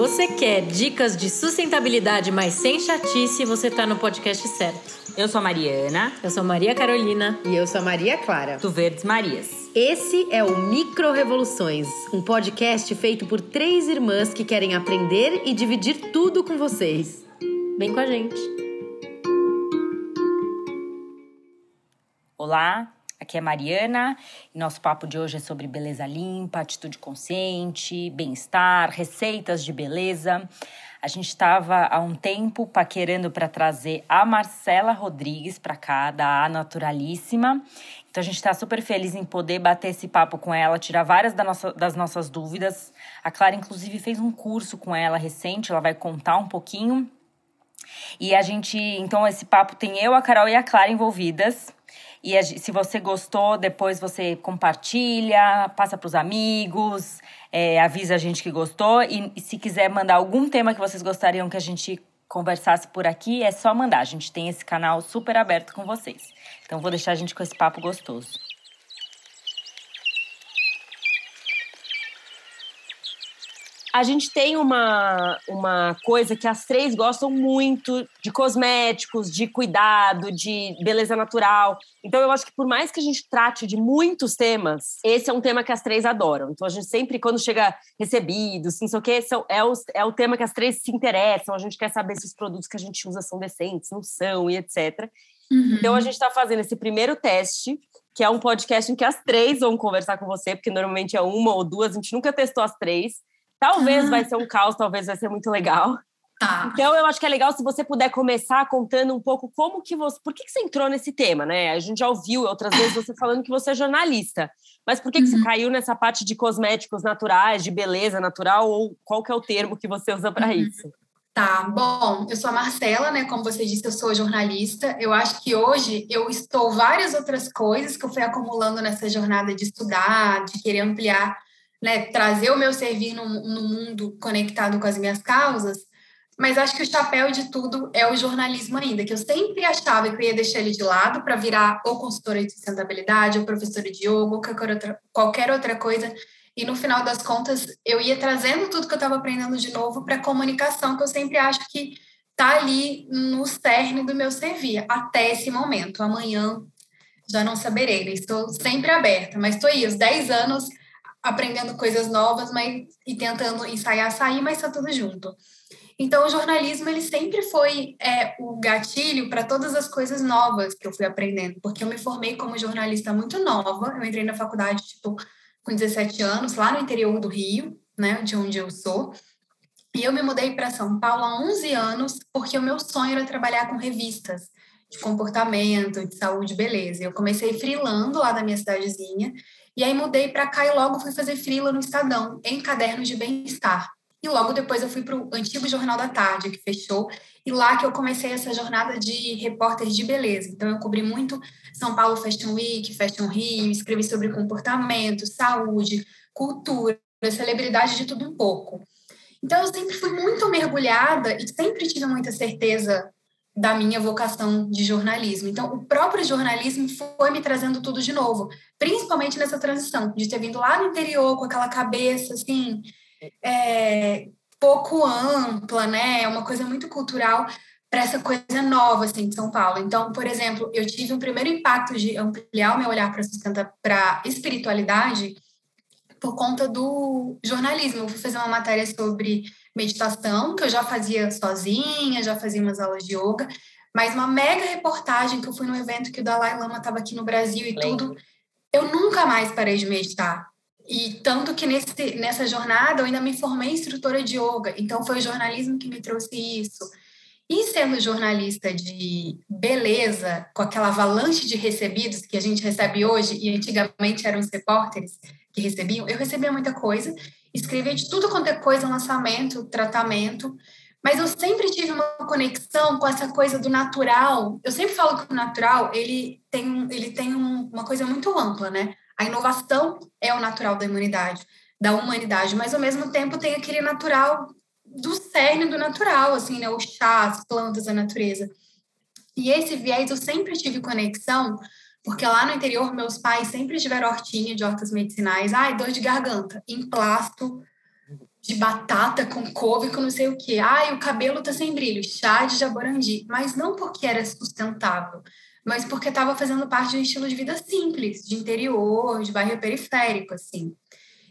você quer dicas de sustentabilidade, mas sem chatice, você está no podcast certo. Eu sou a Mariana. Eu sou Maria Carolina. E eu sou a Maria Clara. Do Verdes Marias. Esse é o Micro Revoluções, um podcast feito por três irmãs que querem aprender e dividir tudo com vocês. Vem com a gente. Olá, aqui é Mariana nosso papo de hoje é sobre beleza limpa, atitude consciente, bem-estar, receitas de beleza. A gente estava há um tempo paquerando para trazer a Marcela Rodrigues para cá, da A Naturalíssima. Então a gente está super feliz em poder bater esse papo com ela, tirar várias da nossa, das nossas dúvidas. A Clara, inclusive, fez um curso com ela recente, ela vai contar um pouquinho. E a gente, então, esse papo tem eu, a Carol e a Clara envolvidas. E se você gostou, depois você compartilha, passa para os amigos, é, avisa a gente que gostou. E se quiser mandar algum tema que vocês gostariam que a gente conversasse por aqui, é só mandar. A gente tem esse canal super aberto com vocês. Então vou deixar a gente com esse papo gostoso. A gente tem uma, uma coisa que as três gostam muito de cosméticos, de cuidado, de beleza natural. Então, eu acho que por mais que a gente trate de muitos temas, esse é um tema que as três adoram. Então, a gente sempre, quando chega recebidos, não sei o quê, são, é, o, é o tema que as três se interessam. A gente quer saber se os produtos que a gente usa são decentes, não são, e etc. Uhum. Então, a gente está fazendo esse primeiro teste que é um podcast em que as três vão conversar com você, porque normalmente é uma ou duas, a gente nunca testou as três. Talvez ah. vai ser um caos, talvez vai ser muito legal. Tá. Então eu acho que é legal se você puder começar contando um pouco como que você, por que, que você entrou nesse tema, né? A gente já ouviu outras vezes você falando que você é jornalista, mas por que, uhum. que você uhum. caiu nessa parte de cosméticos naturais, de beleza natural ou qual que é o termo que você usa para uhum. isso? Tá, bom, eu sou a Marcela, né? Como você disse, eu sou jornalista. Eu acho que hoje eu estou várias outras coisas que eu fui acumulando nessa jornada de estudar, de querer ampliar né, trazer o meu servir no, no mundo conectado com as minhas causas, mas acho que o chapéu de tudo é o jornalismo ainda, que eu sempre achava que eu ia deixar ele de lado para virar ou consultora de sustentabilidade, ou professora de yoga, ou qualquer outra, qualquer outra coisa. E no final das contas, eu ia trazendo tudo que eu estava aprendendo de novo para a comunicação, que eu sempre acho que está ali no cerne do meu servir, até esse momento. Amanhã já não saberei, né? estou sempre aberta, mas estou aí, os 10 anos aprendendo coisas novas, mas e tentando ensaiar sair, mas está tudo junto. Então, o jornalismo ele sempre foi é, o gatilho para todas as coisas novas que eu fui aprendendo, porque eu me formei como jornalista muito nova. Eu entrei na faculdade tipo com 17 anos, lá no interior do Rio, né, de onde eu sou. E eu me mudei para São Paulo há 11 anos, porque o meu sonho era trabalhar com revistas de comportamento, de saúde, beleza. Eu comecei freelando lá da minha cidadezinha e aí mudei para cá e logo fui fazer frila no Estadão, em cadernos de bem-estar. E logo depois eu fui para o antigo Jornal da Tarde, que fechou, e lá que eu comecei essa jornada de repórter de beleza. Então eu cobri muito São Paulo Fashion Week, Fashion Rio, escrevi sobre comportamento, saúde, cultura, celebridade de tudo um pouco. Então eu sempre fui muito mergulhada e sempre tive muita certeza da minha vocação de jornalismo. Então, o próprio jornalismo foi me trazendo tudo de novo, principalmente nessa transição, de ter vindo lá no interior com aquela cabeça, assim, é, pouco ampla, né? É uma coisa muito cultural para essa coisa nova, assim, de São Paulo. Então, por exemplo, eu tive um primeiro impacto de ampliar o meu olhar para sustenta para espiritualidade por conta do jornalismo. Eu fui fazer uma matéria sobre meditação, que eu já fazia sozinha, já fazia umas aulas de yoga, mas uma mega reportagem que eu fui no evento que o Dalai Lama estava aqui no Brasil e tudo, eu nunca mais parei de meditar. E tanto que nesse, nessa jornada eu ainda me formei instrutora de yoga, então foi o jornalismo que me trouxe isso. E sendo jornalista de beleza, com aquela avalanche de recebidos que a gente recebe hoje, e antigamente eram os repórteres que recebiam, eu recebia muita coisa escrevia de tudo quanto é coisa, lançamento, tratamento, mas eu sempre tive uma conexão com essa coisa do natural. Eu sempre falo que o natural, ele tem, ele tem um, uma coisa muito ampla, né? A inovação é o natural da humanidade, da humanidade, mas ao mesmo tempo tem aquele natural do cerne do natural, assim, né? O chá, as plantas, a natureza. E esse viés eu sempre tive conexão porque lá no interior, meus pais sempre tiveram hortinha de hortas medicinais. Ai, dor de garganta, emplasto de batata com couve com não sei o quê. Ai, o cabelo tá sem brilho, chá de jaborandi. Mas não porque era sustentável, mas porque estava fazendo parte de um estilo de vida simples, de interior, de bairro periférico, assim.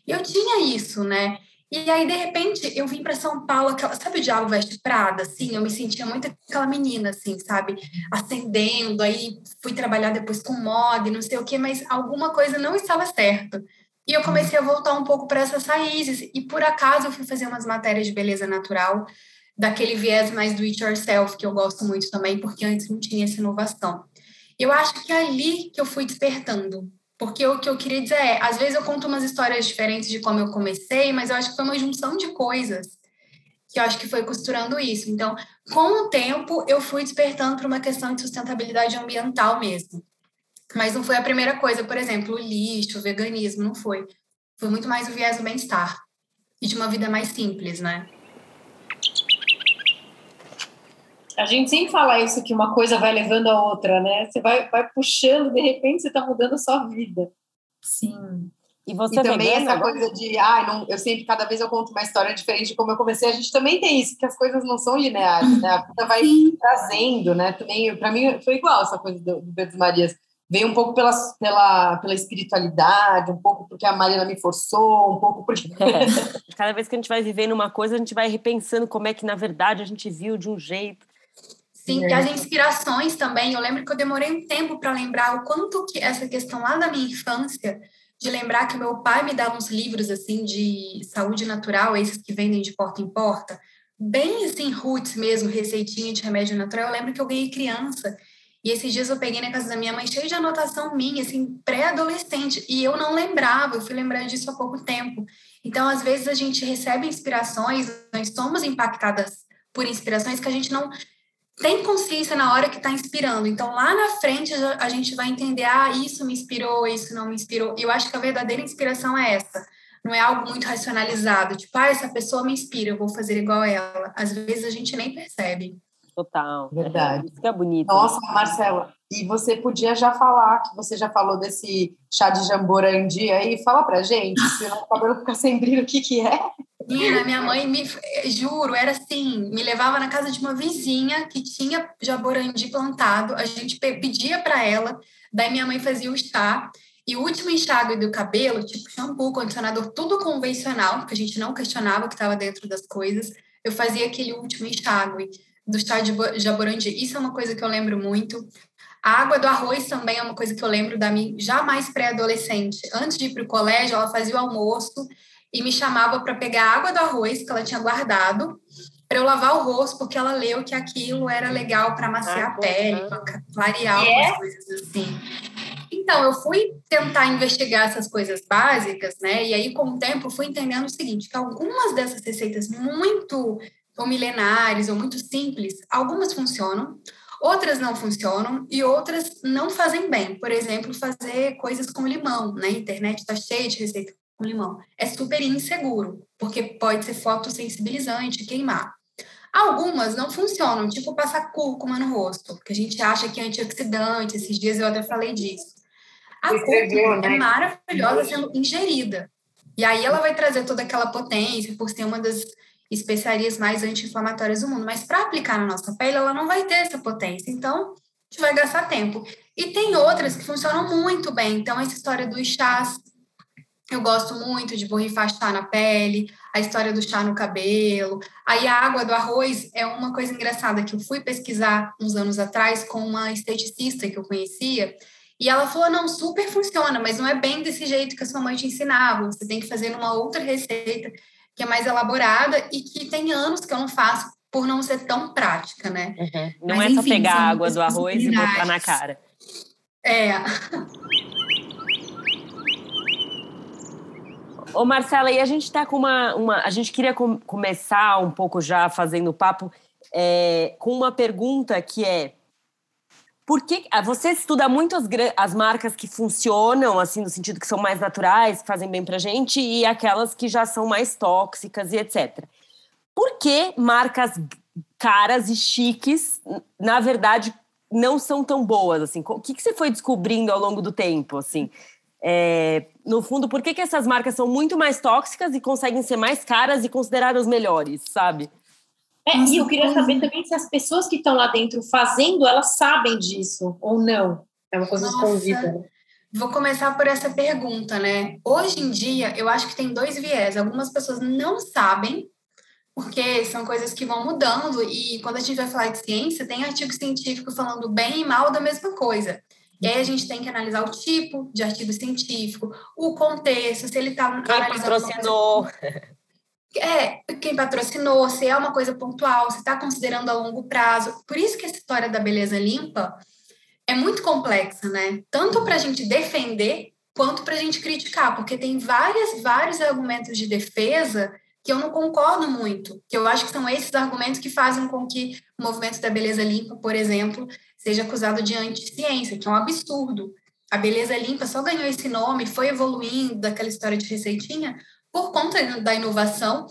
E eu tinha isso, né? E aí, de repente, eu vim para São Paulo, aquela, sabe o Diabo Veste Prada? Assim, eu me sentia muito aquela menina, assim, sabe? Acendendo, aí fui trabalhar depois com moda e não sei o quê, mas alguma coisa não estava certo. E eu comecei a voltar um pouco para essas raízes. E por acaso eu fui fazer umas matérias de beleza natural, daquele viés mais do it yourself, que eu gosto muito também, porque antes não tinha essa inovação. Eu acho que é ali que eu fui despertando. Porque o que eu queria dizer é, às vezes eu conto umas histórias diferentes de como eu comecei, mas eu acho que foi uma junção de coisas que eu acho que foi costurando isso. Então, com o tempo, eu fui despertando para uma questão de sustentabilidade ambiental mesmo. Mas não foi a primeira coisa, por exemplo, o lixo, o veganismo, não foi. Foi muito mais o viés do bem-estar e de uma vida mais simples, né? A gente sempre fala isso, que uma coisa vai levando a outra, né? Você vai, vai puxando, de repente você está mudando a sua vida. Sim. E você e também essa agora? coisa de, ah, não, eu sempre, cada vez eu conto uma história diferente de como eu comecei. A gente também tem isso, que as coisas não são lineares, né? A vida vai trazendo, né? Também, para mim, foi igual essa coisa do, do Pedro Marias veio um pouco pela, pela, pela espiritualidade, um pouco porque a Mariana me forçou, um pouco porque. É. Cada vez que a gente vai vivendo uma coisa, a gente vai repensando como é que, na verdade, a gente viu de um jeito. Sim, e as inspirações também. Eu lembro que eu demorei um tempo para lembrar o quanto que essa questão lá da minha infância, de lembrar que meu pai me dava uns livros assim de saúde natural, esses que vendem de porta em porta, bem assim, roots mesmo, receitinha de remédio natural. Eu lembro que eu ganhei criança e esses dias eu peguei na casa da minha mãe cheio de anotação minha, assim, pré-adolescente, e eu não lembrava, eu fui lembrando disso há pouco tempo. Então, às vezes a gente recebe inspirações, nós somos impactadas por inspirações que a gente não tem consciência na hora que está inspirando. Então, lá na frente a gente vai entender, ah, isso me inspirou, isso não me inspirou. E eu acho que a verdadeira inspiração é essa. Não é algo muito racionalizado, tipo, ah, essa pessoa me inspira, eu vou fazer igual ela. Às vezes a gente nem percebe. Total. Verdade. Isso que é bonito. Nossa, Marcela, e você podia já falar, que você já falou desse chá de jamborandi aí, fala pra gente, se o cabelo ficar sem brilho, o que que é? Menina, minha mãe me, juro, era assim, me levava na casa de uma vizinha que tinha jaborandi plantado, a gente pedia para ela, daí minha mãe fazia o chá, e o último enxágue do cabelo, tipo shampoo, condicionador, tudo convencional, porque a gente não questionava o que estava dentro das coisas, eu fazia aquele último enxágue do chá de jaborandi. Isso é uma coisa que eu lembro muito. A água do arroz também é uma coisa que eu lembro da minha já mais pré-adolescente. Antes de ir para o colégio, ela fazia o almoço e me chamava para pegar a água do arroz que ela tinha guardado para eu lavar o rosto, porque ela leu que aquilo era legal para amaciar ah, a pele, para clarear yeah. algumas coisas assim. Então, eu fui tentar investigar essas coisas básicas, né? E aí, com o tempo, fui entendendo o seguinte, que algumas dessas receitas muito ou milenares ou muito simples, algumas funcionam, outras não funcionam e outras não fazem bem. Por exemplo, fazer coisas com limão. Né? internet está cheia de receita com limão. É super inseguro, porque pode ser fotossensibilizante, queimar. Algumas não funcionam, tipo passar cúrcuma no rosto, porque a gente acha que é antioxidante. Esses dias eu até falei disso. A cúrcuma né? é maravilhosa sendo ingerida. E aí ela vai trazer toda aquela potência, por ser uma das especiarias mais anti-inflamatórias do mundo, mas para aplicar na nossa pele, ela não vai ter essa potência. Então, a gente vai gastar tempo. E tem outras que funcionam muito bem. Então, essa história dos chás, eu gosto muito de borrifar chá na pele, a história do chá no cabelo. Aí a água do arroz é uma coisa engraçada que eu fui pesquisar uns anos atrás com uma esteticista que eu conhecia. E ela falou: não, super funciona, mas não é bem desse jeito que a sua mãe te ensinava. Você tem que fazer numa outra receita que é mais elaborada e que tem anos que eu não faço por não ser tão prática, né? Uhum. Não Mas, é só enfim, pegar a água do arroz e botar na cara. É. Ô Marcela, e a gente tá com uma, uma a gente queria com, começar um pouco já fazendo papo é, com uma pergunta que é por que ah, você estuda muito as, as marcas que funcionam, assim, no sentido que são mais naturais, que fazem bem pra gente, e aquelas que já são mais tóxicas e etc. Por que marcas caras e chiques, na verdade, não são tão boas, assim? O que, que você foi descobrindo ao longo do tempo, assim? É, no fundo, por que, que essas marcas são muito mais tóxicas e conseguem ser mais caras e consideradas melhores, sabe? É, e eu queria saber também se as pessoas que estão lá dentro fazendo, elas sabem disso ou não. É uma coisa escondida. Vou começar por essa pergunta, né? Hoje em dia, eu acho que tem dois viés. Algumas pessoas não sabem, porque são coisas que vão mudando, e quando a gente vai falar de ciência, tem artigo científico falando bem e mal da mesma coisa. E aí a gente tem que analisar o tipo de artigo científico, o contexto, se ele está Quem patrocinou. É, quem patrocinou, se é uma coisa pontual, se está considerando a longo prazo. Por isso que essa história da beleza limpa é muito complexa, né? Tanto para a gente defender quanto para a gente criticar, porque tem várias, vários argumentos de defesa que eu não concordo muito, que eu acho que são esses argumentos que fazem com que o movimento da beleza limpa, por exemplo, seja acusado de anti-ciência, que é um absurdo. A beleza limpa só ganhou esse nome, foi evoluindo daquela história de receitinha por conta da inovação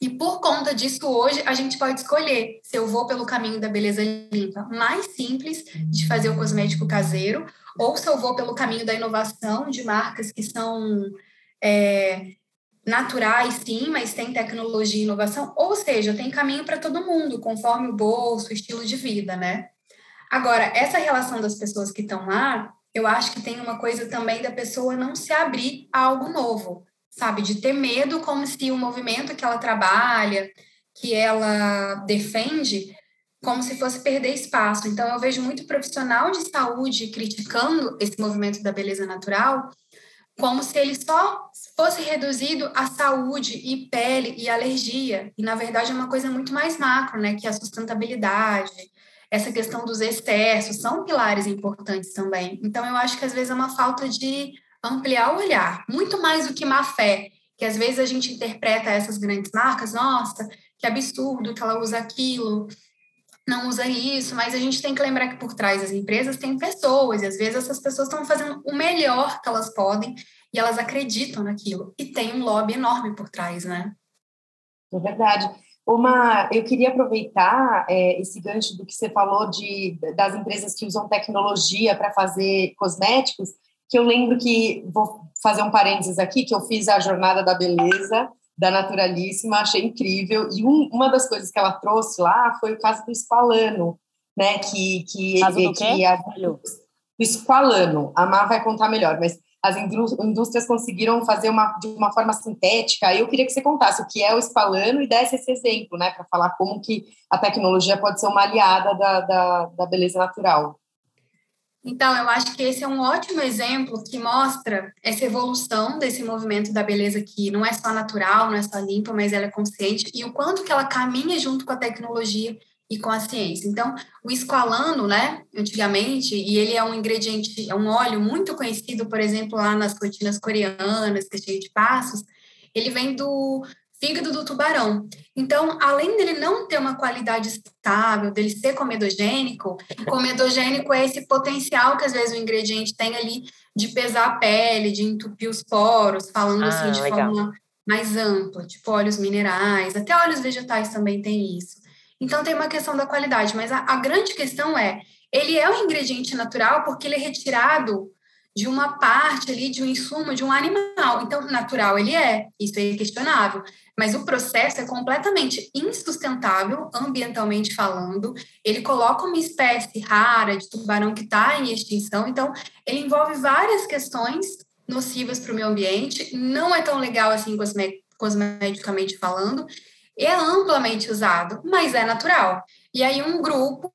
e por conta disso, hoje, a gente pode escolher se eu vou pelo caminho da beleza limpa mais simples de fazer o cosmético caseiro, ou se eu vou pelo caminho da inovação de marcas que são é, naturais, sim, mas tem tecnologia e inovação. Ou seja, tem caminho para todo mundo, conforme o bolso, o estilo de vida, né? Agora, essa relação das pessoas que estão lá, eu acho que tem uma coisa também da pessoa não se abrir a algo novo sabe? De ter medo como se o movimento que ela trabalha, que ela defende, como se fosse perder espaço. Então, eu vejo muito profissional de saúde criticando esse movimento da beleza natural, como se ele só fosse reduzido à saúde e pele e alergia. E, na verdade, é uma coisa muito mais macro, né? Que é a sustentabilidade, essa questão dos excessos, são pilares importantes também. Então, eu acho que às vezes é uma falta de ampliar o olhar, muito mais do que má fé, que às vezes a gente interpreta essas grandes marcas, nossa, que absurdo que ela usa aquilo, não usa isso, mas a gente tem que lembrar que por trás das empresas tem pessoas, e às vezes essas pessoas estão fazendo o melhor que elas podem e elas acreditam naquilo. E tem um lobby enorme por trás, né? É verdade. Uma, eu queria aproveitar é, esse gancho do que você falou de, das empresas que usam tecnologia para fazer cosméticos que eu lembro que, vou fazer um parênteses aqui, que eu fiz a Jornada da Beleza, da Naturalíssima, achei incrível, e um, uma das coisas que ela trouxe lá foi o caso do Spalano, né, que... que, caso do que a, o Squalano, a Má vai contar melhor, mas as indústrias conseguiram fazer uma, de uma forma sintética. Eu queria que você contasse o que é o Spalano e desse esse exemplo, né, para falar como que a tecnologia pode ser uma aliada da, da, da beleza natural. Então, eu acho que esse é um ótimo exemplo que mostra essa evolução desse movimento da beleza que não é só natural, não é só limpa, mas ela é consciente e o quanto que ela caminha junto com a tecnologia e com a ciência. Então, o esqualano, né, antigamente, e ele é um ingrediente, é um óleo muito conhecido, por exemplo, lá nas rotinas coreanas, que é cheio de passos, ele vem do fígado do tubarão. Então, além dele não ter uma qualidade estável, dele ser comedogênico, comedogênico é esse potencial que às vezes o ingrediente tem ali de pesar a pele, de entupir os poros, falando assim, ah, assim de legal. forma mais ampla, tipo óleos minerais, até óleos vegetais também tem isso. Então tem uma questão da qualidade, mas a, a grande questão é, ele é um ingrediente natural porque ele é retirado de uma parte ali, de um insumo de um animal. Então, natural ele é, isso é questionável mas o processo é completamente insustentável, ambientalmente falando. Ele coloca uma espécie rara de tubarão que está em extinção, então ele envolve várias questões nocivas para o meio ambiente, não é tão legal assim cosmeticamente falando, é amplamente usado, mas é natural. E aí um grupo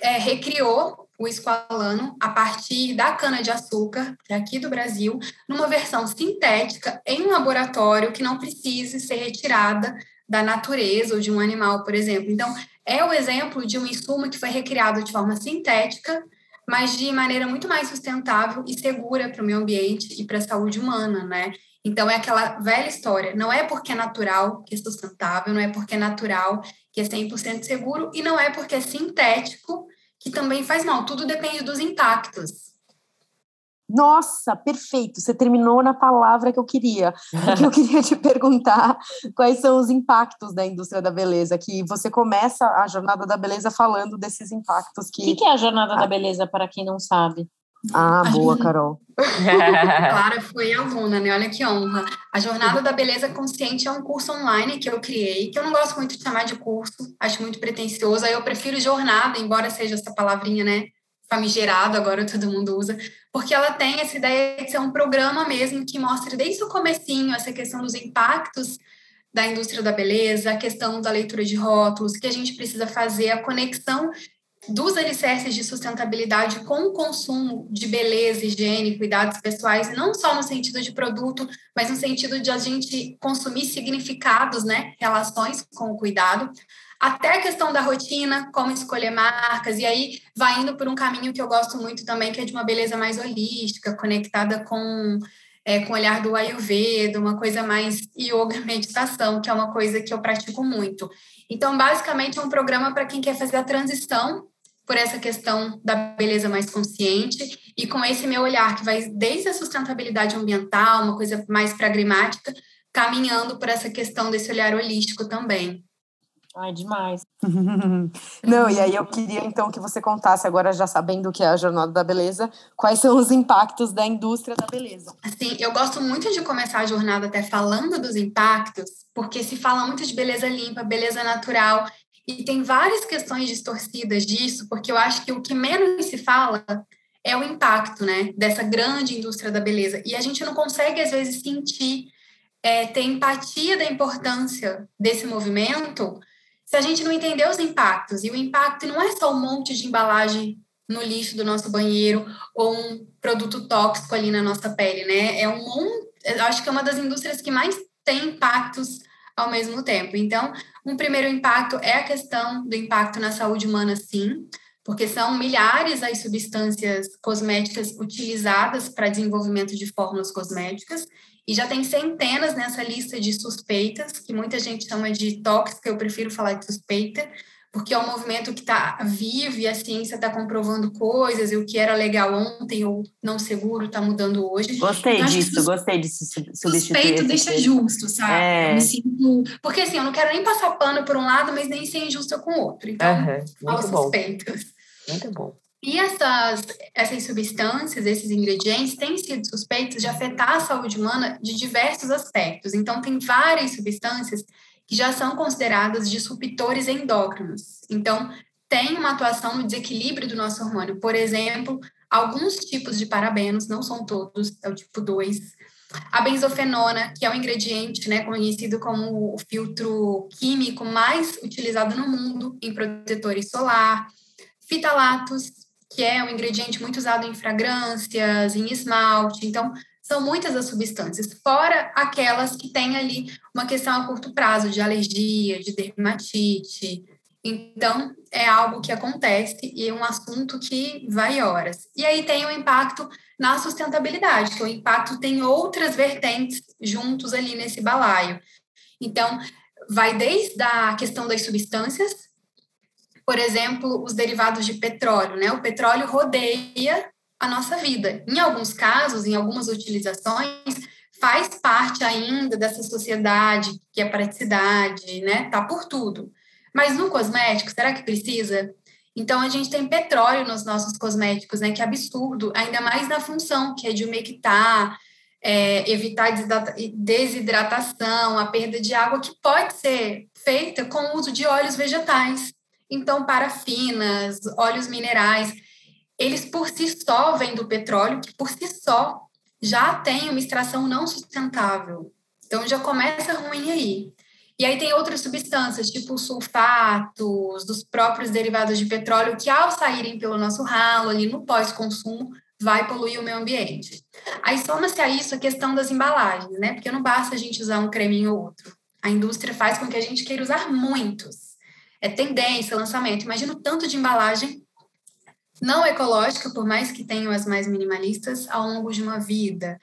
é, recriou o esqualano a partir da cana-de-açúcar, que é aqui do Brasil, numa versão sintética em um laboratório que não precise ser retirada da natureza ou de um animal, por exemplo. Então, é o exemplo de um insumo que foi recriado de forma sintética, mas de maneira muito mais sustentável e segura para o meio ambiente e para a saúde humana, né? Então, é aquela velha história. Não é porque é natural que é sustentável, não é porque é natural que é 100% seguro, e não é porque é sintético que também faz mal. Tudo depende dos impactos. Nossa, perfeito. Você terminou na palavra que eu queria. Porque eu queria te perguntar quais são os impactos da indústria da beleza, que você começa a jornada da beleza falando desses impactos que. O que, que é a jornada da beleza, para quem não sabe? Ah, boa, Carol. Clara foi aluna, né? Olha que honra. A Jornada da Beleza Consciente é um curso online que eu criei, que eu não gosto muito de chamar de curso, acho muito pretencioso. Aí eu prefiro jornada, embora seja essa palavrinha, né? Famigerado, agora todo mundo usa, porque ela tem essa ideia de ser um programa mesmo que mostra desde o comecinho essa questão dos impactos da indústria da beleza, a questão da leitura de rótulos, que a gente precisa fazer, a conexão dos alicerces de sustentabilidade com o consumo de beleza, higiene, cuidados pessoais, não só no sentido de produto, mas no sentido de a gente consumir significados, né, relações com o cuidado, até a questão da rotina, como escolher marcas, e aí vai indo por um caminho que eu gosto muito também, que é de uma beleza mais holística, conectada com é, com o olhar do Ayurveda, uma coisa mais yoga, meditação, que é uma coisa que eu pratico muito. Então, basicamente, é um programa para quem quer fazer a transição por essa questão da beleza mais consciente e com esse meu olhar que vai desde a sustentabilidade ambiental, uma coisa mais pragmática, caminhando por essa questão desse olhar holístico também. Ai, demais. Não, e aí eu queria então que você contasse, agora já sabendo o que é a Jornada da Beleza, quais são os impactos da indústria da beleza. Assim, eu gosto muito de começar a jornada até falando dos impactos, porque se fala muito de beleza limpa, beleza natural, e tem várias questões distorcidas disso, porque eu acho que o que menos se fala é o impacto, né, dessa grande indústria da beleza. E a gente não consegue, às vezes, sentir, é, ter empatia da importância desse movimento se a gente não entender os impactos. E o impacto não é só um monte de embalagem no lixo do nosso banheiro ou um produto tóxico ali na nossa pele, né? É um, eu acho que é uma das indústrias que mais tem impactos ao mesmo tempo. Então, um primeiro impacto é a questão do impacto na saúde humana, sim, porque são milhares as substâncias cosméticas utilizadas para desenvolvimento de fórmulas cosméticas, e já tem centenas nessa lista de suspeitas, que muita gente chama de tóxica, eu prefiro falar de suspeita, porque é um movimento que está vivo e a ciência está comprovando coisas, e o que era legal ontem ou não seguro está mudando hoje. Gostei então, disso, gostei disso. Suspeito deixa justo, sabe? É. Eu me sinto... Porque assim, eu não quero nem passar pano por um lado, mas nem ser injusta com o outro. Então, uhum. Bom. suspeitos. Muito bom. E essas, essas substâncias, esses ingredientes, têm sido suspeitos de afetar a saúde humana de diversos aspectos. Então, tem várias substâncias que já são consideradas disruptores endócrinos. Então, tem uma atuação no desequilíbrio do nosso hormônio. Por exemplo, alguns tipos de parabenos, não são todos, é o tipo 2. A benzofenona, que é um ingrediente né, conhecido como o filtro químico mais utilizado no mundo em protetores solar. Fitalatos, que é um ingrediente muito usado em fragrâncias, em esmalte. Então, são muitas as substâncias, fora aquelas que têm ali uma questão a curto prazo de alergia, de dermatite. Então, é algo que acontece e é um assunto que vai horas. E aí tem o impacto na sustentabilidade, que o impacto tem outras vertentes juntos ali nesse balaio. Então, vai desde a questão das substâncias, por exemplo, os derivados de petróleo, né? O petróleo rodeia a nossa vida. Em alguns casos, em algumas utilizações, faz parte ainda dessa sociedade que é praticidade, né? Tá por tudo. Mas no cosmético, será que precisa? Então a gente tem petróleo nos nossos cosméticos, né? Que absurdo, ainda mais na função que é de umectar, é, evitar desidratação, a perda de água, que pode ser feita com o uso de óleos vegetais. Então, parafinas, óleos minerais eles por si só vêm do petróleo, que por si só já tem uma extração não sustentável. Então já começa ruim aí. E aí tem outras substâncias, tipo sulfatos, dos próprios derivados de petróleo, que ao saírem pelo nosso ralo, ali no pós-consumo, vai poluir o meio ambiente. Aí soma-se a isso a questão das embalagens, né? Porque não basta a gente usar um creminho ou outro. A indústria faz com que a gente queira usar muitos. É tendência, lançamento. Imagina o tanto de embalagem não ecológica, por mais que tenham as mais minimalistas, ao longo de uma vida.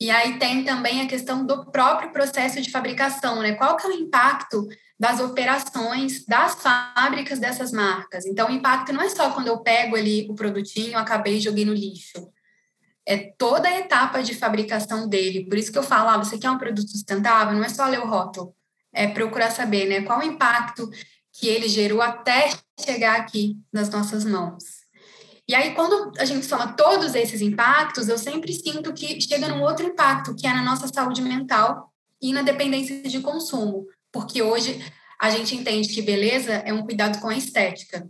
E aí tem também a questão do próprio processo de fabricação, né? Qual que é o impacto das operações das fábricas dessas marcas? Então, o impacto não é só quando eu pego ali o produtinho, acabei e joguei no lixo. É toda a etapa de fabricação dele. Por isso que eu falo, ah, você quer um produto sustentável? Não é só ler o rótulo. É procurar saber, né? Qual o impacto que ele gerou até chegar aqui nas nossas mãos. E aí, quando a gente soma todos esses impactos, eu sempre sinto que chega num outro impacto, que é na nossa saúde mental e na dependência de consumo. Porque hoje a gente entende que beleza é um cuidado com a estética.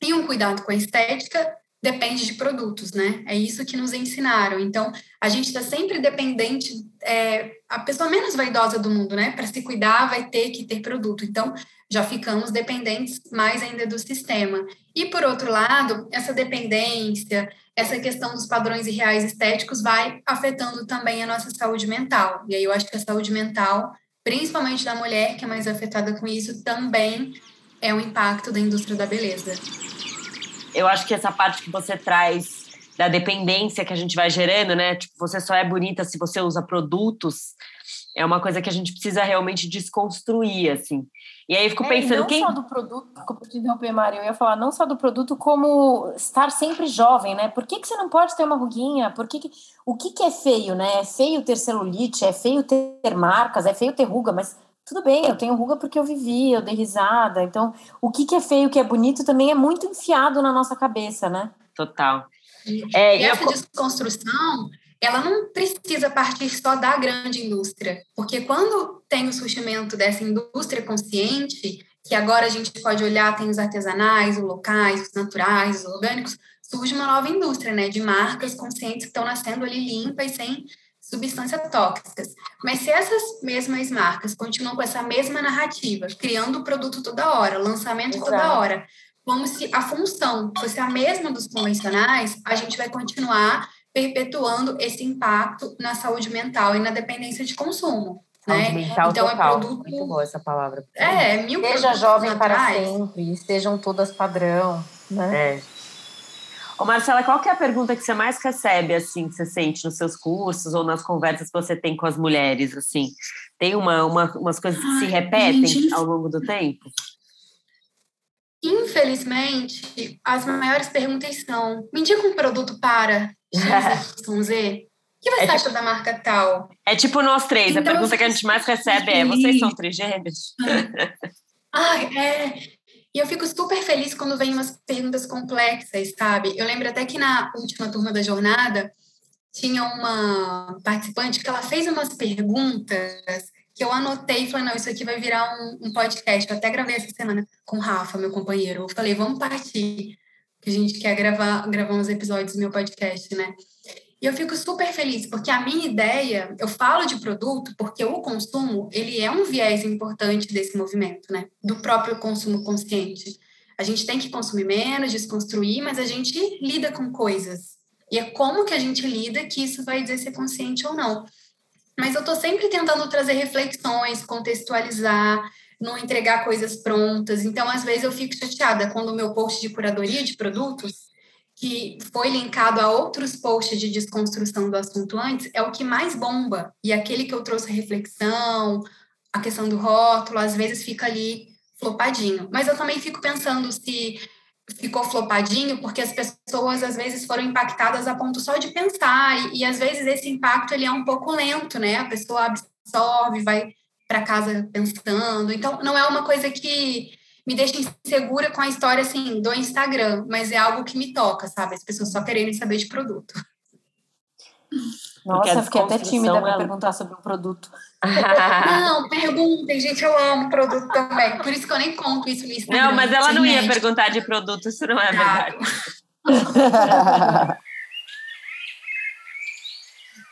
E um cuidado com a estética depende de produtos, né? É isso que nos ensinaram. Então, a gente está sempre dependente. É, a pessoa menos vaidosa do mundo, né? Para se cuidar, vai ter que ter produto. Então, já ficamos dependentes mais ainda do sistema. E, por outro lado, essa dependência, essa questão dos padrões irreais estéticos vai afetando também a nossa saúde mental. E aí, eu acho que a saúde mental, principalmente da mulher, que é mais afetada com isso, também é um impacto da indústria da beleza eu acho que essa parte que você traz da dependência que a gente vai gerando, né? Tipo, você só é bonita se você usa produtos, é uma coisa que a gente precisa realmente desconstruir, assim. E aí eu fico é, pensando não quem. Não só do produto, como te interromper, Mário, eu ia falar, não só do produto, como estar sempre jovem, né? Por que, que você não pode ter uma ruguinha? Por que, que... O que, que é feio, né? É feio ter celulite, é feio ter marcas, é feio ter ruga, mas tudo bem, eu tenho ruga porque eu vivi, eu dei risada. Então, o que, que é feio, o que é bonito também é muito enfiado na nossa cabeça, né? Total. É, e essa eu... desconstrução, ela não precisa partir só da grande indústria, porque quando tem o surgimento dessa indústria consciente, que agora a gente pode olhar, tem os artesanais, os locais, os naturais, os orgânicos, surge uma nova indústria, né, de marcas conscientes que estão nascendo ali limpas, sem substâncias tóxicas. Mas se essas mesmas marcas continuam com essa mesma narrativa, criando o produto toda hora, lançamento Exato. toda hora, como se a função fosse a mesma dos convencionais, a gente vai continuar perpetuando esse impacto na saúde mental e na dependência de consumo. Saúde né? mental então total. é produto. Muito boa essa palavra. É, mil Seja jovem para sempre, sejam todas padrão. Né? É. Ô Marcela, qual que é a pergunta que você mais recebe, assim, que você sente nos seus cursos ou nas conversas que você tem com as mulheres, assim? Tem uma, uma umas coisas que se repetem gente... ao longo do tempo? Infelizmente, as maiores perguntas são: me indica um produto para XYZ? O que você é acha tipo, da marca tal? É tipo nós três. Então, a pergunta que a gente mais recebe é: vocês são trigêmeos? Ai, é. E eu fico super feliz quando vem umas perguntas complexas, sabe? Eu lembro até que na última turma da jornada tinha uma participante que ela fez umas perguntas que eu anotei e falei, não, isso aqui vai virar um, um podcast. Eu até gravei essa semana com o Rafa, meu companheiro. Eu falei, vamos partir, que a gente quer gravar, gravar uns episódios do meu podcast, né? E eu fico super feliz, porque a minha ideia, eu falo de produto porque o consumo, ele é um viés importante desse movimento, né? Do próprio consumo consciente. A gente tem que consumir menos, desconstruir, mas a gente lida com coisas. E é como que a gente lida que isso vai dizer ser consciente ou não. Mas eu estou sempre tentando trazer reflexões, contextualizar, não entregar coisas prontas. Então, às vezes, eu fico chateada quando o meu post de curadoria de produtos que foi linkado a outros posts de desconstrução do assunto antes, é o que mais bomba. E aquele que eu trouxe reflexão, a questão do rótulo, às vezes fica ali flopadinho. Mas eu também fico pensando se ficou flopadinho porque as pessoas às vezes foram impactadas a ponto só de pensar e, e às vezes esse impacto ele é um pouco lento, né? A pessoa absorve, vai para casa pensando. Então não é uma coisa que me deixa insegura com a história assim do Instagram, mas é algo que me toca, sabe? As pessoas só querendo saber de produto. Nossa, fiquei até tímida para é... perguntar sobre o produto. não, perguntem, gente, eu amo produto também. Por isso que eu nem conto isso no Instagram. Não, mas ela não ia perguntar de produto, isso não é verdade.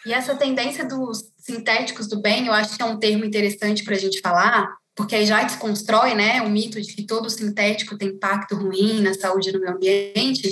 e essa tendência dos sintéticos do bem, eu acho que é um termo interessante para a gente falar, porque aí já desconstrói né, o mito de que todo sintético tem impacto ruim na saúde do meio ambiente,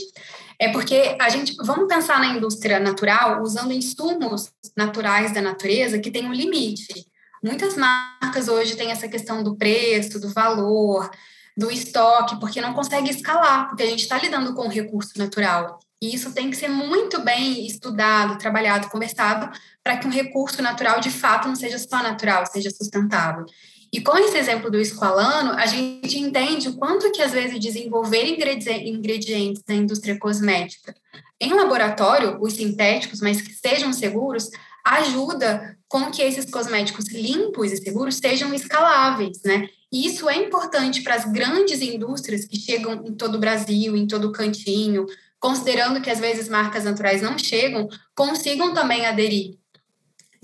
é porque a gente, vamos pensar na indústria natural usando insumos naturais da natureza que tem um limite. Muitas marcas hoje têm essa questão do preço, do valor, do estoque, porque não consegue escalar, porque a gente está lidando com recurso natural. E isso tem que ser muito bem estudado, trabalhado, conversado, para que um recurso natural de fato não seja só natural, seja sustentável. E com esse exemplo do esqualano, a gente entende o quanto que, às vezes, desenvolver ingredientes da indústria cosmética em laboratório, os sintéticos, mas que sejam seguros, ajuda com que esses cosméticos limpos e seguros sejam escaláveis, né? E isso é importante para as grandes indústrias que chegam em todo o Brasil, em todo cantinho, considerando que às vezes marcas naturais não chegam, consigam também aderir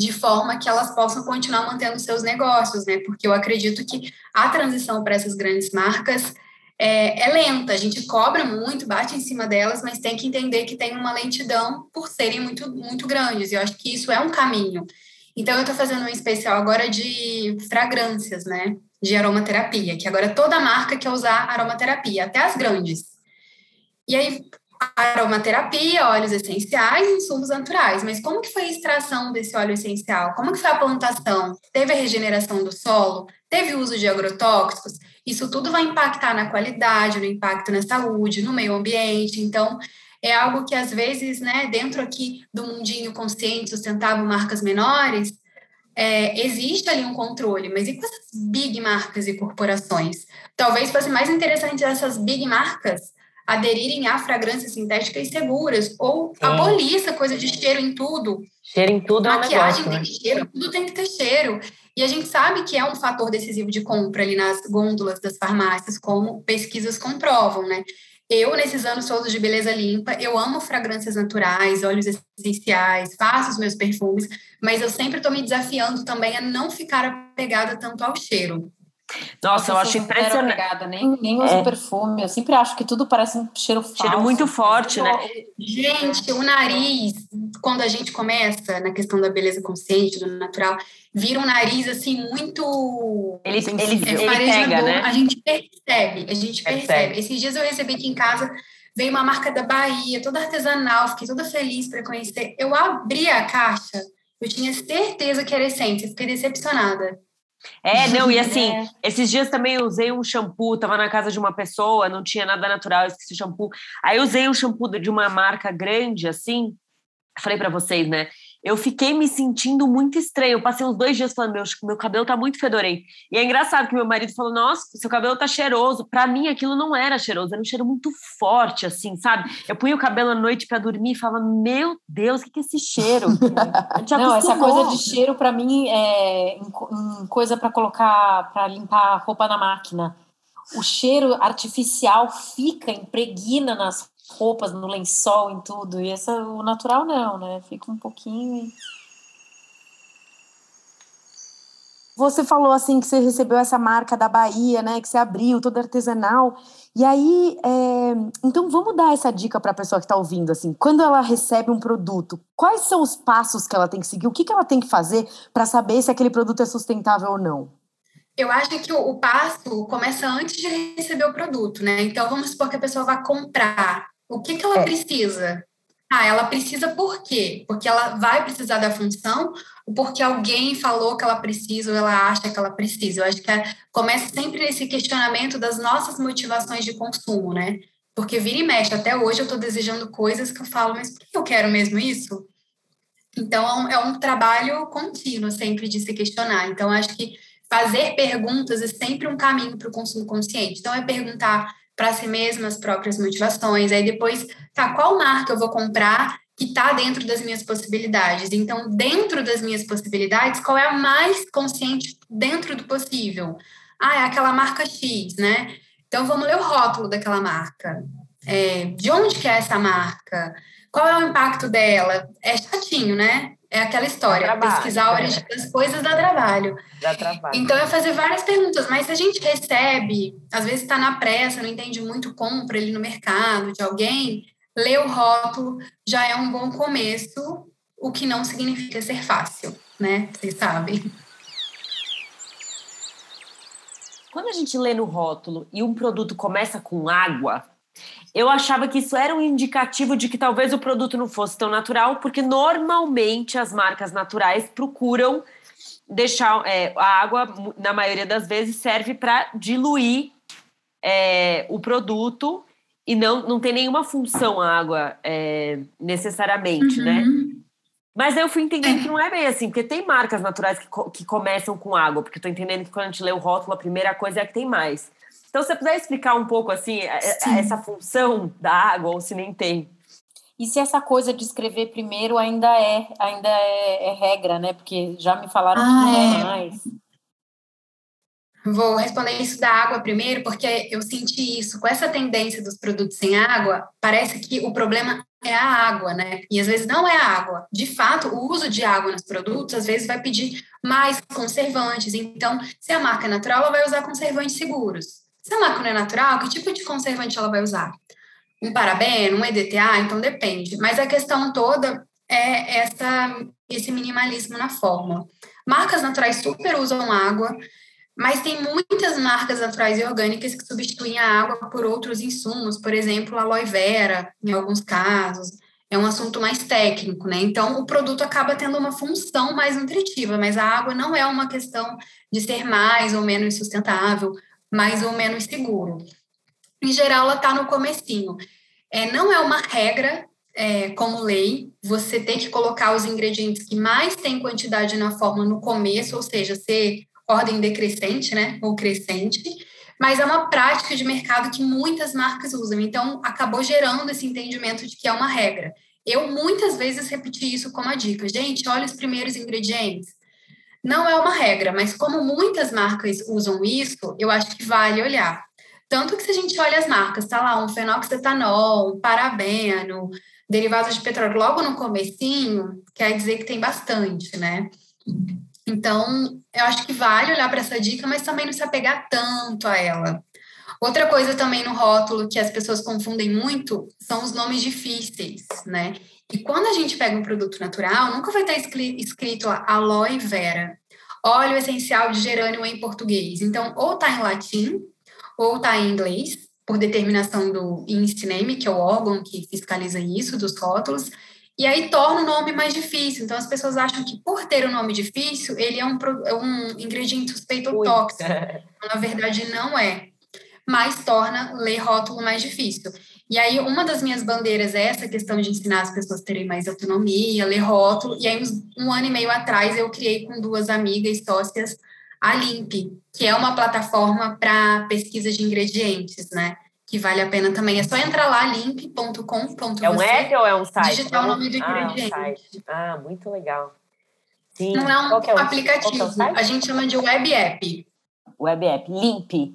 de forma que elas possam continuar mantendo seus negócios, né? Porque eu acredito que a transição para essas grandes marcas é, é, lenta, a gente cobra muito, bate em cima delas, mas tem que entender que tem uma lentidão por serem muito, muito grandes, e eu acho que isso é um caminho. Então, eu estou fazendo um especial agora de fragrâncias, né? De aromaterapia, que agora toda marca quer usar aromaterapia, até as grandes. E aí, aromaterapia, óleos essenciais e insumos naturais. Mas como que foi a extração desse óleo essencial? Como que foi a plantação? Teve a regeneração do solo? Teve uso de agrotóxicos? Isso tudo vai impactar na qualidade, no impacto na saúde, no meio ambiente. Então, é algo que às vezes, né, dentro aqui do mundinho consciente, sustentável, marcas menores, é, existe ali um controle, mas e com essas big marcas e corporações? Talvez fosse mais interessante essas big marcas aderirem a fragrâncias sintéticas seguras, ou Sim. abolir essa coisa de cheiro em tudo. Cheiro em tudo Maquiagem é um negócio, tem né? cheiro, tudo tem que ter cheiro. E a gente sabe que é um fator decisivo de compra ali nas gôndolas das farmácias, como pesquisas comprovam, né? Eu, nesses anos todos de beleza limpa, eu amo fragrâncias naturais, óleos essenciais, faço os meus perfumes, mas eu sempre estou me desafiando também a não ficar apegada tanto ao cheiro. Nossa, eu acho impressionante. Pegada, nem, nem uso é. perfume. Eu sempre acho que tudo parece um cheiro falso. Cheiro muito forte, né? Gente, o nariz, quando a gente começa na questão da beleza consciente, do natural, vira um nariz assim muito. Ele, ele, ele pega, né? A gente percebe, a gente percebe. percebe. Esses dias eu recebi aqui em casa, veio uma marca da Bahia, toda artesanal, fiquei toda feliz para conhecer. Eu abri a caixa, eu tinha certeza que era essência, fiquei decepcionada. É, não, e assim, é. esses dias também eu usei um shampoo, tava na casa de uma pessoa, não tinha nada natural, esqueci o shampoo. Aí eu usei um shampoo de uma marca grande, assim, falei para vocês, né? Eu fiquei me sentindo muito estranho. Eu passei uns dois dias falando, meu, meu cabelo tá muito fedorento. E é engraçado que meu marido falou, nossa, seu cabelo tá cheiroso. Para mim, aquilo não era cheiroso, era um cheiro muito forte, assim, sabe? Eu punha o cabelo à noite para dormir e falava, meu Deus, o que, que é esse cheiro? não, essa coisa de cheiro, para mim, é coisa para colocar, para limpar a roupa na máquina. O cheiro artificial fica, impregna nas roupas, no lençol, em tudo. E essa, o natural não, né? Fica um pouquinho. Você falou assim que você recebeu essa marca da Bahia, né? Que você abriu, toda artesanal. E aí, é... então vamos dar essa dica para a pessoa que está ouvindo, assim, quando ela recebe um produto, quais são os passos que ela tem que seguir? O que, que ela tem que fazer para saber se aquele produto é sustentável ou não? Eu acho que o, o, passo começa antes de receber o produto, né? Então vamos supor que a pessoa vai comprar o que, que ela é. precisa? Ah, ela precisa por quê? Porque ela vai precisar da função ou porque alguém falou que ela precisa ou ela acha que ela precisa? Eu acho que é, começa sempre nesse questionamento das nossas motivações de consumo, né? Porque vira e mexe, até hoje eu estou desejando coisas que eu falo, mas por que eu quero mesmo isso? Então, é um trabalho contínuo sempre de se questionar. Então, acho que fazer perguntas é sempre um caminho para o consumo consciente. Então, é perguntar para si mesma as próprias motivações. Aí depois, tá, qual marca eu vou comprar que está dentro das minhas possibilidades? Então, dentro das minhas possibilidades, qual é a mais consciente dentro do possível? Ah, é aquela marca X, né? Então, vamos ler o rótulo daquela marca. É, de onde que é essa marca? Qual é o impacto dela? É chatinho, né? É aquela história, trabalho, pesquisar a origem é. das coisas dá trabalho. Dá trabalho. Então, é fazer várias perguntas, mas se a gente recebe, às vezes está na pressa, não entende muito, compra ali no mercado de alguém, ler o rótulo já é um bom começo, o que não significa ser fácil, né? Vocês sabem. Quando a gente lê no rótulo e um produto começa com água, eu achava que isso era um indicativo de que talvez o produto não fosse tão natural, porque normalmente as marcas naturais procuram deixar é, a água, na maioria das vezes, serve para diluir é, o produto e não, não tem nenhuma função a água é, necessariamente, né? uhum. né? Mas eu fui entendendo que não é bem assim, porque tem marcas naturais que, que começam com água, porque eu tô entendendo que quando a gente lê o rótulo, a primeira coisa é que tem mais. Então, se você puder explicar um pouco assim Sim. essa função da água, ou se nem tem. E se essa coisa de escrever primeiro ainda é, ainda é, é regra, né? Porque já me falaram ah, que não é, é mais. Vou responder isso da água primeiro, porque eu senti isso. Com essa tendência dos produtos sem água, parece que o problema é a água, né? E às vezes não é a água. De fato, o uso de água nos produtos, às vezes, vai pedir mais conservantes. Então, se a marca é natural, ela vai usar conservantes seguros. Se a não é natural, que tipo de conservante ela vai usar? Um parabeno, um EDTA? Então, depende. Mas a questão toda é essa, esse minimalismo na forma. Marcas naturais super usam água, mas tem muitas marcas naturais e orgânicas que substituem a água por outros insumos, por exemplo, aloe vera, em alguns casos. É um assunto mais técnico, né? Então, o produto acaba tendo uma função mais nutritiva, mas a água não é uma questão de ser mais ou menos sustentável, mais ou menos seguro. Em geral, ela está no comecinho. É, não é uma regra é, como lei, você tem que colocar os ingredientes que mais têm quantidade na forma no começo, ou seja, ser ordem decrescente, né, ou crescente, mas é uma prática de mercado que muitas marcas usam. Então, acabou gerando esse entendimento de que é uma regra. Eu muitas vezes repeti isso como a dica. Gente, olha os primeiros ingredientes. Não é uma regra, mas como muitas marcas usam isso, eu acho que vale olhar. Tanto que se a gente olha as marcas, tá lá um fenoxetanol, um parabeno, derivados de petróleo logo no comecinho, quer dizer que tem bastante, né? Então, eu acho que vale olhar para essa dica, mas também não se apegar tanto a ela. Outra coisa também no rótulo que as pessoas confundem muito são os nomes difíceis, né? E quando a gente pega um produto natural, nunca vai estar escrito aloe vera, óleo essencial de gerânio em português. Então, ou está em latim, ou está em inglês, por determinação do INSTNAME, que é o órgão que fiscaliza isso, dos rótulos, e aí torna o nome mais difícil. Então as pessoas acham que por ter o um nome difícil, ele é um, é um ingrediente suspeito ou tóxico. Na verdade, não é. Mas torna ler rótulo mais difícil. E aí, uma das minhas bandeiras é essa questão de ensinar as pessoas a terem mais autonomia, ler rótulo. E aí, um ano e meio atrás, eu criei com duas amigas sócias a Limp, que é uma plataforma para pesquisa de ingredientes, né? que vale a pena também. É só entrar lá, link.com.br. É um app ou é um site? Digitar o nome do ingrediente. Ah, um ah, muito legal. Sim. Não é um, é aplicativo, é a gente chama de web app. Web app, Limp.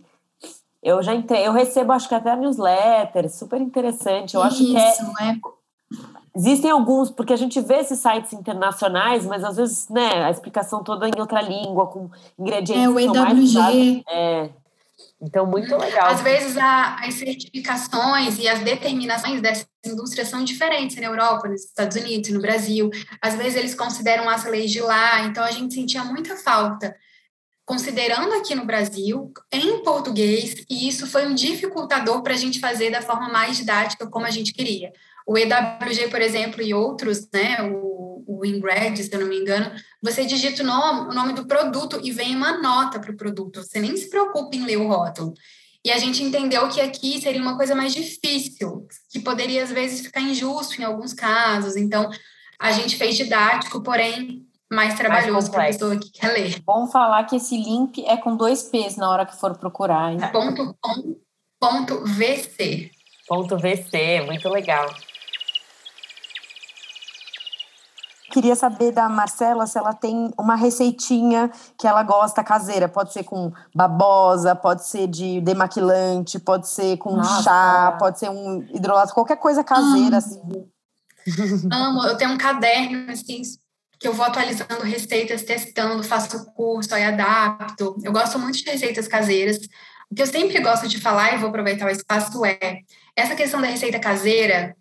Eu já entrei, eu recebo acho que até newsletter, super interessante. Eu acho que é, é Existem alguns, porque a gente vê esses sites internacionais, mas às vezes, né, a explicação toda em outra língua, com ingredientes é, o EWG. É, então, muito legal. Às vezes, a, as certificações e as determinações dessa indústria são diferentes na Europa, nos Estados Unidos, no Brasil. Às vezes, eles consideram as leis de lá, então a gente sentia muita falta. Considerando aqui no Brasil, em português, e isso foi um dificultador para a gente fazer da forma mais didática como a gente queria. O EWG, por exemplo, e outros, né, o, o Ingred, se eu não me engano, você digita o nome, o nome do produto e vem uma nota para o produto. Você nem se preocupa em ler o rótulo. E a gente entendeu que aqui seria uma coisa mais difícil, que poderia às vezes ficar injusto em alguns casos. Então, a gente fez didático, porém mais trabalhoso para a pessoa que quer ler. Bom falar que esse link é com dois P's na hora que for procurar. Hein? Ponto com, ponto VC. Ponto VC, muito legal. Queria saber da Marcela se ela tem uma receitinha que ela gosta caseira. Pode ser com babosa, pode ser de demaquilante, pode ser com Nossa. chá, pode ser um hidrolato, qualquer coisa caseira. Assim. Amo. Eu tenho um caderno assim, que eu vou atualizando receitas, testando, faço curso, aí adapto. Eu gosto muito de receitas caseiras. O que eu sempre gosto de falar, e vou aproveitar o espaço, é essa questão da receita caseira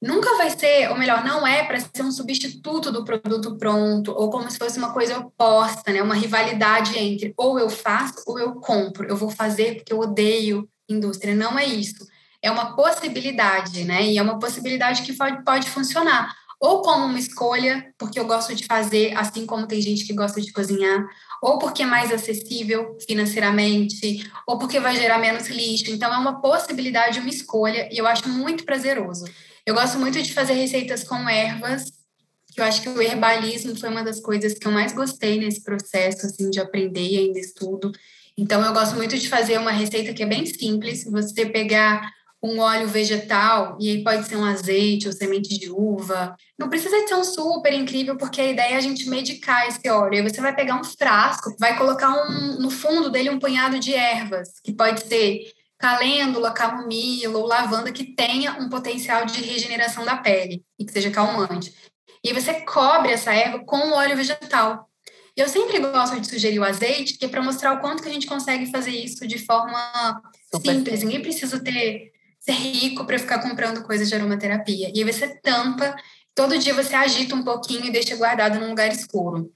nunca vai ser, ou melhor, não é para ser um substituto do produto pronto, ou como se fosse uma coisa oposta, né? Uma rivalidade entre ou eu faço ou eu compro. Eu vou fazer porque eu odeio indústria. Não é isso. É uma possibilidade, né? E é uma possibilidade que pode, pode funcionar. Ou como uma escolha, porque eu gosto de fazer, assim como tem gente que gosta de cozinhar, ou porque é mais acessível financeiramente, ou porque vai gerar menos lixo. Então, é uma possibilidade, uma escolha, e eu acho muito prazeroso. Eu gosto muito de fazer receitas com ervas, que eu acho que o herbalismo foi uma das coisas que eu mais gostei nesse processo, assim, de aprender e ainda estudo. Então, eu gosto muito de fazer uma receita que é bem simples, você pegar um óleo vegetal, e aí pode ser um azeite ou semente de uva. Não precisa ser um super incrível, porque a ideia é a gente medicar esse óleo. Aí você vai pegar um frasco, vai colocar um, no fundo dele um punhado de ervas, que pode ser calêndula, camomila ou lavanda, que tenha um potencial de regeneração da pele e que seja calmante. E aí você cobre essa erva com o óleo vegetal. E eu sempre gosto de sugerir o azeite, que é para mostrar o quanto que a gente consegue fazer isso de forma Super simples. Ninguém precisa ter ser rico para ficar comprando coisas de aromaterapia. E aí você tampa, todo dia você agita um pouquinho e deixa guardado num lugar escuro.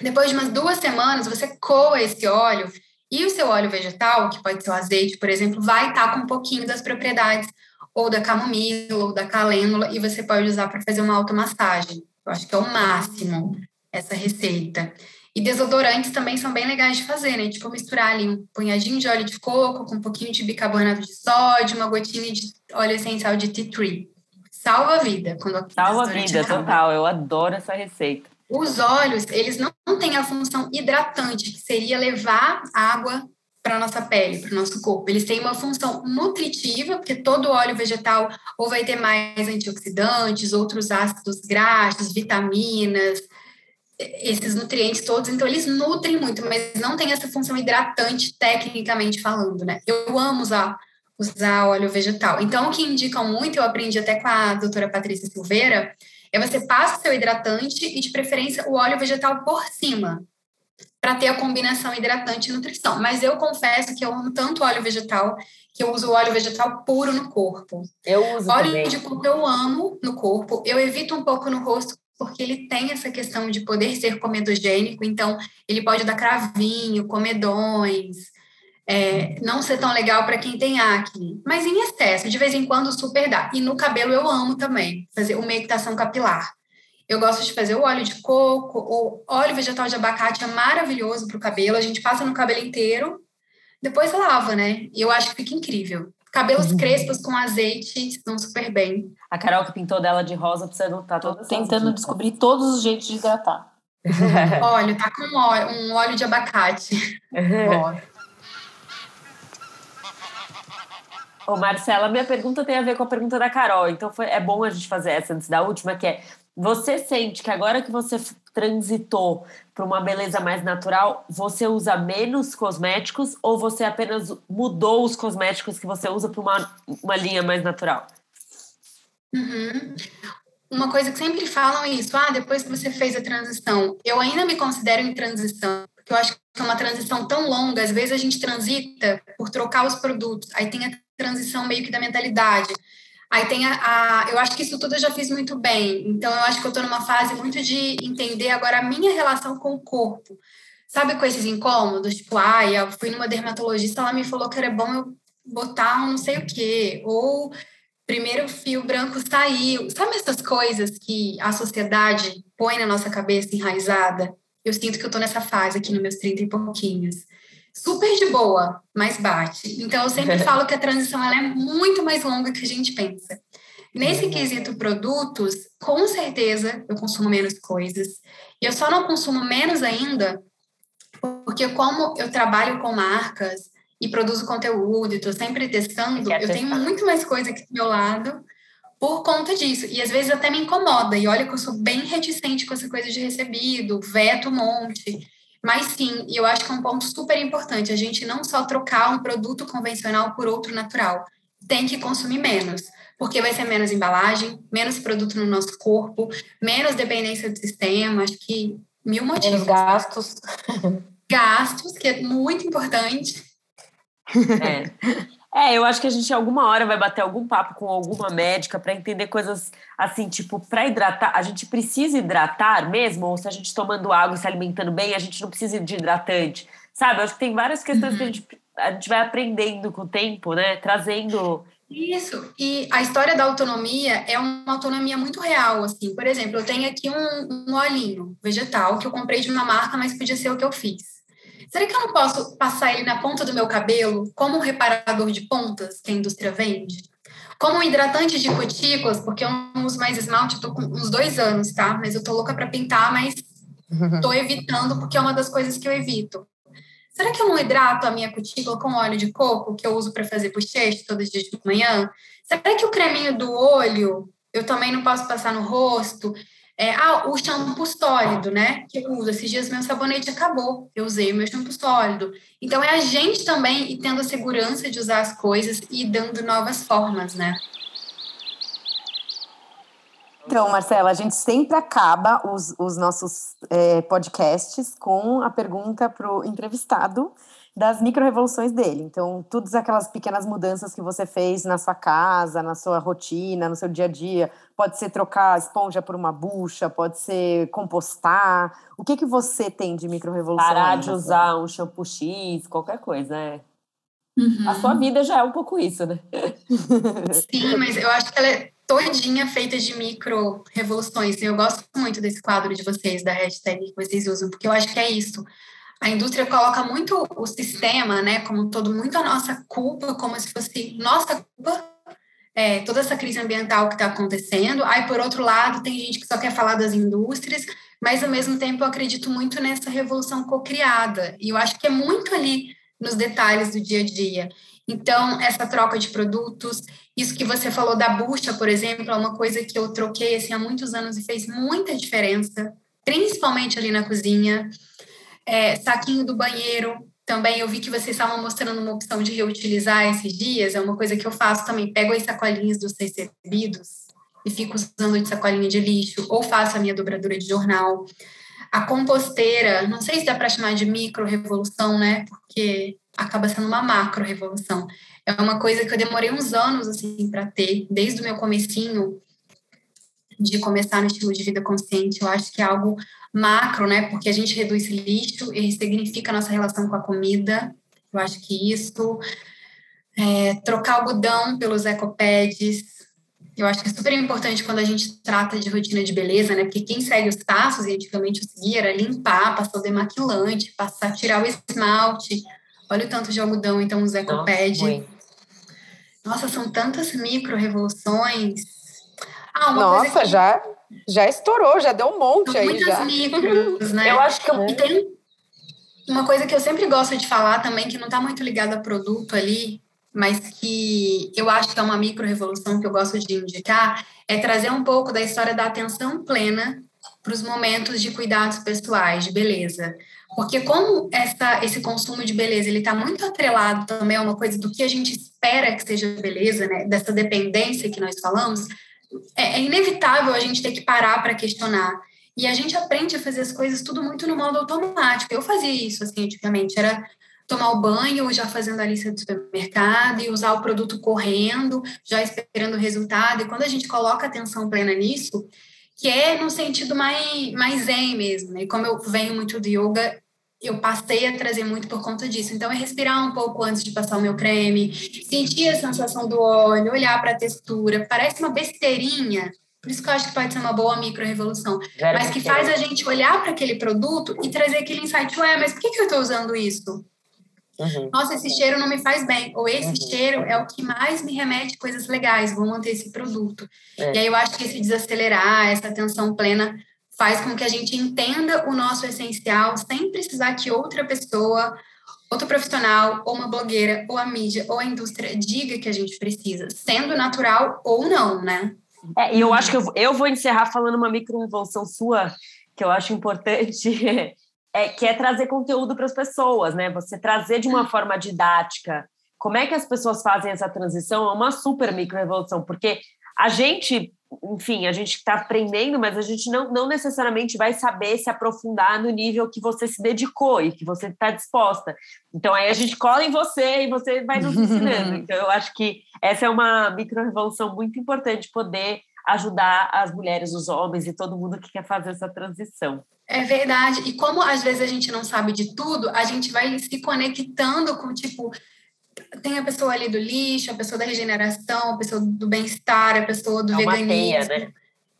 Depois de umas duas semanas, você coa esse óleo e o seu óleo vegetal, que pode ser o azeite, por exemplo, vai estar com um pouquinho das propriedades ou da camomila ou da calêndula e você pode usar para fazer uma automassagem. Eu acho que é o máximo essa receita. E desodorantes também são bem legais de fazer, né? Tipo, misturar ali um punhadinho de óleo de coco com um pouquinho de bicarbonato de sódio, uma gotinha de óleo essencial de tea tree. Salva a vida. Quando Salva a vida, total. Eu adoro essa receita. Os óleos, eles não têm a função hidratante, que seria levar água para a nossa pele, para o nosso corpo. Eles têm uma função nutritiva, porque todo óleo vegetal ou vai ter mais antioxidantes, outros ácidos graxos, vitaminas, esses nutrientes todos, então eles nutrem muito, mas não tem essa função hidratante tecnicamente falando, né? Eu amo usar, usar óleo vegetal. Então, o que indicam muito, eu aprendi até com a doutora Patrícia Silveira, é você passa seu hidratante e, de preferência, o óleo vegetal por cima, para ter a combinação hidratante e nutrição. Mas eu confesso que eu amo tanto óleo vegetal que eu uso óleo vegetal puro no corpo. Eu uso óleo também. de coco eu amo no corpo. Eu evito um pouco no rosto porque ele tem essa questão de poder ser comedogênico, então ele pode dar cravinho, comedões, é, não ser tão legal para quem tem acne, mas em excesso, de vez em quando super dá. E no cabelo eu amo também, fazer uma equitação capilar. Eu gosto de fazer o óleo de coco, ou óleo vegetal de abacate é maravilhoso para o cabelo, a gente passa no cabelo inteiro, depois lava, né? E eu acho que fica incrível. Cabelos crespos com azeite estão super bem. A Carol que pintou dela de rosa precisa anotar Tô todas tentando descobrir todos os jeitos de hidratar. Óleo, tá com óleo, um óleo de abacate. Ô, Marcela, minha pergunta tem a ver com a pergunta da Carol, então foi, é bom a gente fazer essa antes da última, que é, você sente que agora que você transitou para uma beleza mais natural, você usa menos cosméticos ou você apenas mudou os cosméticos que você usa para uma, uma linha mais natural? Uhum. Uma coisa que sempre falam é isso, ah, depois que você fez a transição, eu ainda me considero em transição, porque eu acho que é uma transição tão longa, às vezes a gente transita por trocar os produtos, aí tem a transição meio que da mentalidade, aí tem a, a eu acho que isso tudo eu já fiz muito bem, então eu acho que eu estou numa fase muito de entender agora a minha relação com o corpo, sabe com esses incômodos, tipo, ai, eu fui numa dermatologista, ela me falou que era bom eu botar um não sei o quê, ou primeiro fio branco saiu. Sabe essas coisas que a sociedade põe na nossa cabeça enraizada? Eu sinto que eu tô nessa fase aqui nos meus 30 e pouquinhos. Super de boa, mas bate. Então eu sempre falo que a transição ela é muito mais longa que a gente pensa. Nesse quesito produtos, com certeza eu consumo menos coisas. E eu só não consumo menos ainda porque como eu trabalho com marcas, e produzo conteúdo, estou sempre testando, eu tenho muito mais coisa aqui do meu lado por conta disso. E às vezes até me incomoda. E olha que eu sou bem reticente com essa coisa de recebido, veto um monte. Mas sim, e eu acho que é um ponto super importante. A gente não só trocar um produto convencional por outro natural. Tem que consumir menos. Porque vai ser menos embalagem, menos produto no nosso corpo, menos dependência do sistema. Acho que mil motivos. Menos gastos. Gastos, que é muito importante. É. É, eu acho que a gente alguma hora vai bater algum papo com alguma médica para entender coisas assim, tipo, para hidratar, a gente precisa hidratar mesmo? Ou se a gente tomando água e se alimentando bem, a gente não precisa de hidratante? Sabe? Eu acho que tem várias questões que a gente, a gente vai aprendendo com o tempo, né? Trazendo. Isso. E a história da autonomia é uma autonomia muito real, assim. Por exemplo, eu tenho aqui um, um olhinho vegetal que eu comprei de uma marca, mas podia ser o que eu fiz. Será que eu não posso passar ele na ponta do meu cabelo como um reparador de pontas que a indústria vende? Como um hidratante de cutículas, porque eu não uso mais esmalte, eu tô com uns dois anos, tá? Mas eu tô louca para pintar, mas tô evitando porque é uma das coisas que eu evito. será que eu não hidrato a minha cutícula com óleo de coco que eu uso para fazer bochecha todos os dias de manhã? Será que o creminho do olho eu também não posso passar no rosto? É, ah, o shampoo sólido, né? Que eu uso. Esses dias meu sabonete acabou. Eu usei o meu shampoo sólido. Então é a gente também e tendo a segurança de usar as coisas e dando novas formas, né? Então, Marcela, a gente sempre acaba os, os nossos é, podcasts com a pergunta para o entrevistado das micro-revoluções dele. Então, todas aquelas pequenas mudanças que você fez na sua casa, na sua rotina, no seu dia a dia. Pode ser trocar a esponja por uma bucha, pode ser compostar. O que, que você tem de micro-revolução? Parar de usar um shampoo X, qualquer coisa, né? Uhum. A sua vida já é um pouco isso, né? Sim, mas eu acho que ela é todinha feita de micro revoluções. Eu gosto muito desse quadro de vocês, da hashtag que vocês usam, porque eu acho que é isso a indústria coloca muito o sistema, né, como todo, muito a nossa culpa, como se fosse nossa culpa, é, toda essa crise ambiental que está acontecendo. Aí, por outro lado, tem gente que só quer falar das indústrias, mas ao mesmo tempo eu acredito muito nessa revolução cocriada. E eu acho que é muito ali nos detalhes do dia a dia. Então, essa troca de produtos, isso que você falou da bucha, por exemplo, é uma coisa que eu troquei assim, há muitos anos e fez muita diferença, principalmente ali na cozinha. É, saquinho do banheiro, também eu vi que vocês estavam mostrando uma opção de reutilizar esses dias, é uma coisa que eu faço também, pego as sacolinhas dos recebidos e fico usando de sacolinha de lixo, ou faço a minha dobradura de jornal. A composteira, não sei se dá para chamar de micro-revolução, né? Porque acaba sendo uma macro-revolução. É uma coisa que eu demorei uns anos, assim, para ter, desde o meu comecinho, de começar no estilo de vida consciente. Eu acho que é algo macro, né? Porque a gente reduz lixo e ressignifica a nossa relação com a comida. Eu acho que isso. É, trocar algodão pelos ecopads. Eu acho que é super importante quando a gente trata de rotina de beleza, né? Porque quem segue os passos, e antigamente eu seguia, era limpar, passar o demaquilante, passar, tirar o esmalte. Olha o tanto de algodão, então, os ecopads. Nossa, Nossa, são tantas micro-revoluções. Ah, Nossa, que... já já estourou, já deu um monte São aí. Muitas já. micros, né? Eu acho que eu, é. tem uma coisa que eu sempre gosto de falar também, que não está muito ligada a produto ali, mas que eu acho que é uma micro revolução que eu gosto de indicar, é trazer um pouco da história da atenção plena para os momentos de cuidados pessoais, de beleza. Porque como essa, esse consumo de beleza ele está muito atrelado também a uma coisa do que a gente espera que seja beleza, né? Dessa dependência que nós falamos, é, é inevitável a gente ter que parar para questionar. E a gente aprende a fazer as coisas tudo muito no modo automático. Eu fazia isso, assim, antigamente. Era tomar o banho, já fazendo a lista do supermercado e usar o produto correndo, já esperando o resultado. E quando a gente coloca atenção plena nisso, que é no sentido mais, mais zen mesmo, né? E como eu venho muito do yoga, eu passei a trazer muito por conta disso. Então, é respirar um pouco antes de passar o meu creme, sentir a sensação do óleo, olhar para a textura. Parece uma besteirinha, por isso que eu acho que pode ser uma boa micro-revolução. Mas que faz a gente olhar para aquele produto e trazer aquele insight, ué, mas por que, que eu estou usando isso? Uhum. Nossa, esse cheiro não me faz bem. Ou esse uhum. cheiro é o que mais me remete a coisas legais, vou manter esse produto. É. E aí eu acho que esse desacelerar, essa atenção plena faz com que a gente entenda o nosso essencial sem precisar que outra pessoa, outro profissional, ou uma blogueira, ou a mídia, ou a indústria diga que a gente precisa, sendo natural ou não, né? É, e eu acho que eu, eu vou encerrar falando uma micro-revolução sua, que eu acho importante, é, que é trazer conteúdo para as pessoas, né? Você trazer de uma forma didática. Como é que as pessoas fazem essa transição? É uma super micro-revolução, porque a gente enfim, a gente está aprendendo, mas a gente não, não necessariamente vai saber se aprofundar no nível que você se dedicou e que você está disposta. Então, aí a gente cola em você e você vai nos ensinando. Então, eu acho que essa é uma micro-revolução muito importante, poder ajudar as mulheres, os homens e todo mundo que quer fazer essa transição. É verdade. E como às vezes a gente não sabe de tudo, a gente vai se conectando com, tipo, tem a pessoa ali do lixo, a pessoa da regeneração, a pessoa do bem-estar, a pessoa do é veganismo. Teia, né?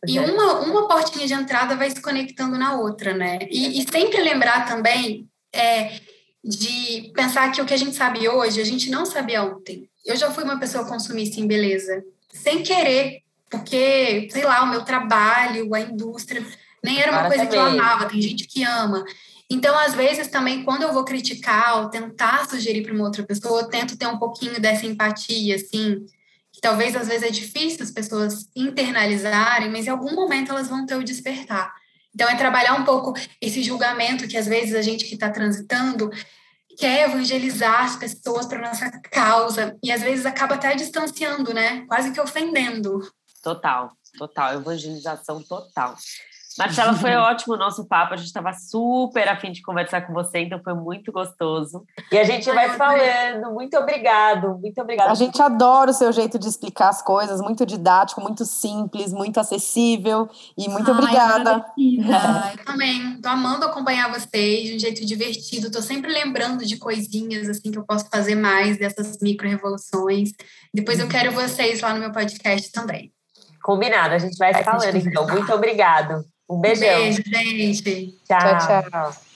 E é. uma, uma portinha de entrada vai se conectando na outra, né? E, e sempre lembrar também é, de pensar que o que a gente sabe hoje, a gente não sabia ontem. Eu já fui uma pessoa consumista em beleza, sem querer, porque, sei lá, o meu trabalho, a indústria, nem era uma coisa também. que eu amava, tem gente que ama. Então, às vezes, também, quando eu vou criticar ou tentar sugerir para uma outra pessoa, eu tento ter um pouquinho dessa empatia, assim, que talvez às vezes é difícil as pessoas internalizarem, mas em algum momento elas vão ter o despertar. Então, é trabalhar um pouco esse julgamento que às vezes a gente que está transitando quer evangelizar as pessoas para nossa causa e às vezes acaba até distanciando, né? Quase que ofendendo. Total, total, evangelização total. Marcela, foi ótimo o nosso papo. A gente estava super afim de conversar com você, então foi muito gostoso. E a gente vai falando. Muito obrigado, muito obrigada. A gente adora o seu jeito de explicar as coisas, muito didático, muito simples, muito acessível. E muito Ai, obrigada. Eu também. Estou amando acompanhar vocês de um jeito divertido. Estou sempre lembrando de coisinhas assim que eu posso fazer mais dessas micro-revoluções. Depois eu quero vocês lá no meu podcast também. Combinado, a gente vai falando então. Muito obrigado. Um beijão. Beijo, gente. Tchau, tchau. tchau.